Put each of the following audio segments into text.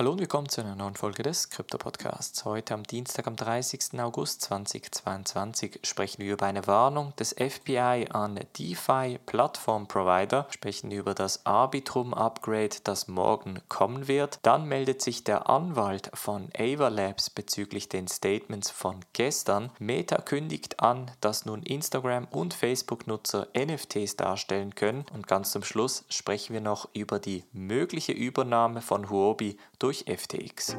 Hallo und willkommen zu einer neuen Folge des Krypto Podcasts. Heute am Dienstag, am 30. August 2022 sprechen wir über eine Warnung des FBI an DeFi Plattform Provider, sprechen über das Arbitrum Upgrade, das morgen kommen wird. Dann meldet sich der Anwalt von Ava Labs bezüglich den Statements von gestern. Meta kündigt an, dass nun Instagram und Facebook Nutzer NFTs darstellen können und ganz zum Schluss sprechen wir noch über die mögliche Übernahme von Huobi durch durch FTX.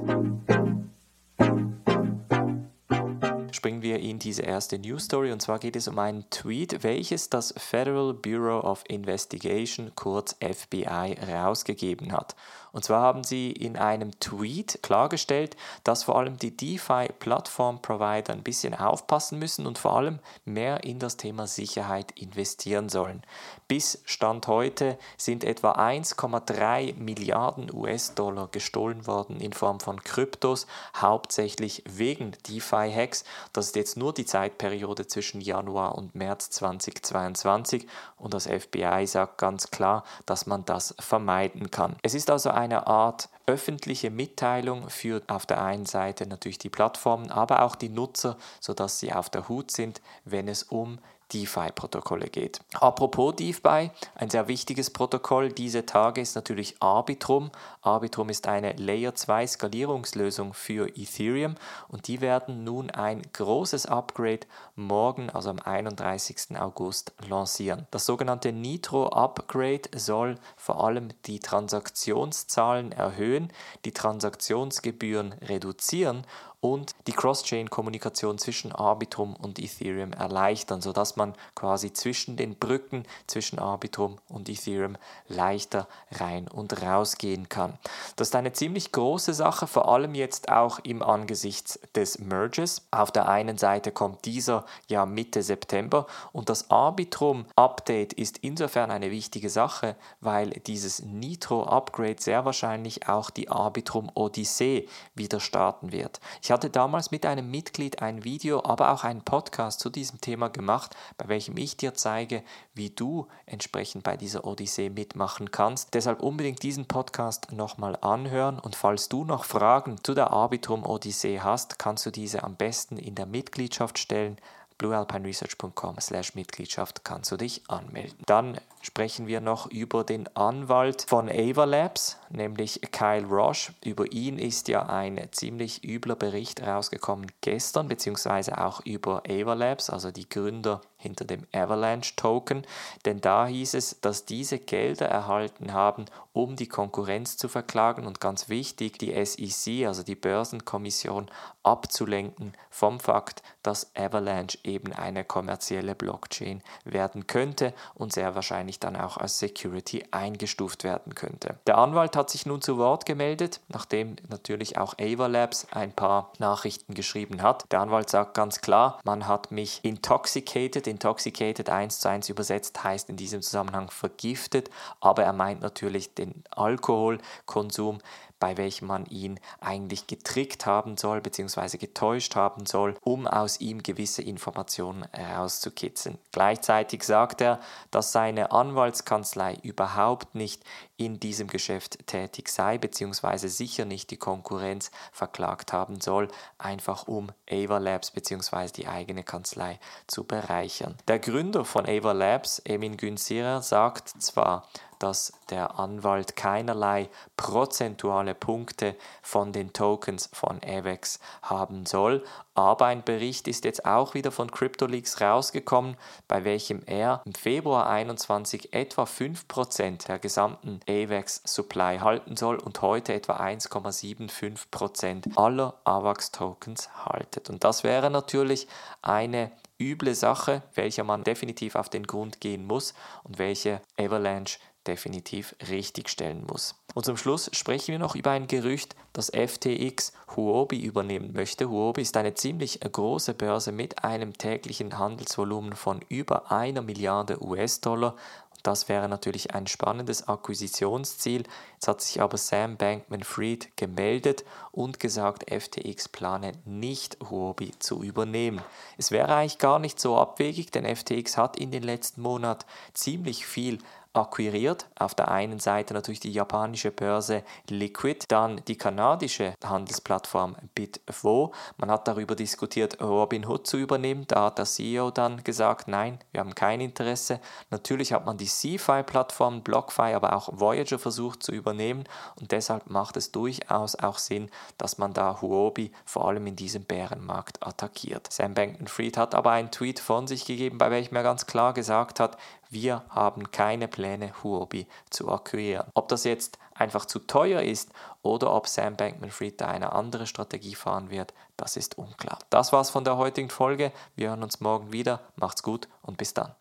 Springen wir in diese erste News Story und zwar geht es um einen Tweet, welches das Federal Bureau of Investigation, kurz FBI, herausgegeben hat. Und zwar haben sie in einem Tweet klargestellt, dass vor allem die DeFi-Plattform-Provider ein bisschen aufpassen müssen und vor allem mehr in das Thema Sicherheit investieren sollen. Bis Stand heute sind etwa 1,3 Milliarden US-Dollar gestohlen worden in Form von Kryptos, hauptsächlich wegen DeFi-Hacks. Das ist jetzt nur die Zeitperiode zwischen Januar und März 2022 und das FBI sagt ganz klar, dass man das vermeiden kann. Es ist also eine Art öffentliche Mitteilung für auf der einen Seite natürlich die Plattformen, aber auch die Nutzer, sodass sie auf der Hut sind, wenn es um DeFi-Protokolle geht. Apropos DeFi, ein sehr wichtiges Protokoll diese Tage ist natürlich Arbitrum. Arbitrum ist eine Layer 2 Skalierungslösung für Ethereum und die werden nun ein großes Upgrade morgen, also am 31. August, lancieren. Das sogenannte Nitro Upgrade soll vor allem die Transaktionszahlen erhöhen, die Transaktionsgebühren reduzieren und die Cross-Chain-Kommunikation zwischen Arbitrum und Ethereum erleichtern, sodass man quasi zwischen den Brücken zwischen Arbitrum und Ethereum leichter rein und raus gehen kann. Das ist eine ziemlich große Sache, vor allem jetzt auch im Angesicht des Merges. Auf der einen Seite kommt dieser ja Mitte September und das Arbitrum-Update ist insofern eine wichtige Sache, weil dieses Nitro-Upgrade sehr wahrscheinlich auch die Arbitrum Odyssee wieder starten wird. Ich hatte damals mit einem Mitglied ein Video, aber auch einen Podcast zu diesem Thema gemacht, bei welchem ich dir zeige, wie du entsprechend bei dieser Odyssee mitmachen kannst. Deshalb unbedingt diesen Podcast nochmal anhören und falls du noch Fragen zu der Arbitrum Odyssee hast, kannst du diese am besten in der Mitgliedschaft stellen bluealpineresearch.com slash Mitgliedschaft kannst du dich anmelden. Dann sprechen wir noch über den Anwalt von Ava Labs, nämlich Kyle Roche. Über ihn ist ja ein ziemlich übler Bericht rausgekommen gestern, beziehungsweise auch über Ava Labs, also die Gründer hinter dem Avalanche Token, denn da hieß es, dass diese Gelder erhalten haben, um die Konkurrenz zu verklagen und ganz wichtig, die SEC, also die Börsenkommission, abzulenken vom Fakt, dass Avalanche eben eine kommerzielle Blockchain werden könnte und sehr wahrscheinlich dann auch als Security eingestuft werden könnte. Der Anwalt hat sich nun zu Wort gemeldet, nachdem natürlich auch Ava Labs ein paar Nachrichten geschrieben hat. Der Anwalt sagt ganz klar, man hat mich intoxicated, intoxicated 1 zu 1 übersetzt heißt in diesem Zusammenhang vergiftet, aber er meint natürlich den Alkoholkonsum bei welchem man ihn eigentlich getrickt haben soll bzw. getäuscht haben soll, um aus ihm gewisse Informationen herauszukitzeln. Gleichzeitig sagt er, dass seine Anwaltskanzlei überhaupt nicht in diesem Geschäft tätig sei bzw. sicher nicht die Konkurrenz verklagt haben soll, einfach um Ava Labs bzw. die eigene Kanzlei zu bereichern. Der Gründer von Ava Labs, Emin Günsirer, sagt zwar, dass der Anwalt keinerlei prozentuale Punkte von den Tokens von AVEX haben soll. Aber ein Bericht ist jetzt auch wieder von CryptoLeaks rausgekommen, bei welchem er im Februar 21 etwa 5% der gesamten AVEX Supply halten soll und heute etwa 1,75% aller AVAX Tokens haltet. Und das wäre natürlich eine üble Sache, welcher man definitiv auf den Grund gehen muss und welche Avalanche definitiv richtigstellen muss. Und zum Schluss sprechen wir noch über ein Gerücht, dass FTX Huobi übernehmen möchte. Huobi ist eine ziemlich große Börse mit einem täglichen Handelsvolumen von über einer Milliarde US-Dollar das wäre natürlich ein spannendes Akquisitionsziel. Jetzt hat sich aber Sam Bankman-Fried gemeldet und gesagt, FTX plane nicht Huobi zu übernehmen. Es wäre eigentlich gar nicht so abwegig, denn FTX hat in den letzten Monaten ziemlich viel akquiriert. Auf der einen Seite natürlich die japanische Börse Liquid, dann die kanadische Handelsplattform Bitvo. Man hat darüber diskutiert, Robinhood zu übernehmen. Da hat der CEO dann gesagt, nein, wir haben kein Interesse. Natürlich hat man die CFI-Plattform, BlockFi, aber auch Voyager versucht zu übernehmen und deshalb macht es durchaus auch Sinn, dass man da Huobi vor allem in diesem Bärenmarkt attackiert. Sam Bankman-Fried hat aber einen Tweet von sich gegeben, bei welchem er ganz klar gesagt hat, wir haben keine Pläne, Huobi zu akquirieren. Ob das jetzt einfach zu teuer ist oder ob Sam Bankman-Fried da eine andere Strategie fahren wird, das ist unklar. Das war's von der heutigen Folge. Wir hören uns morgen wieder. Macht's gut und bis dann.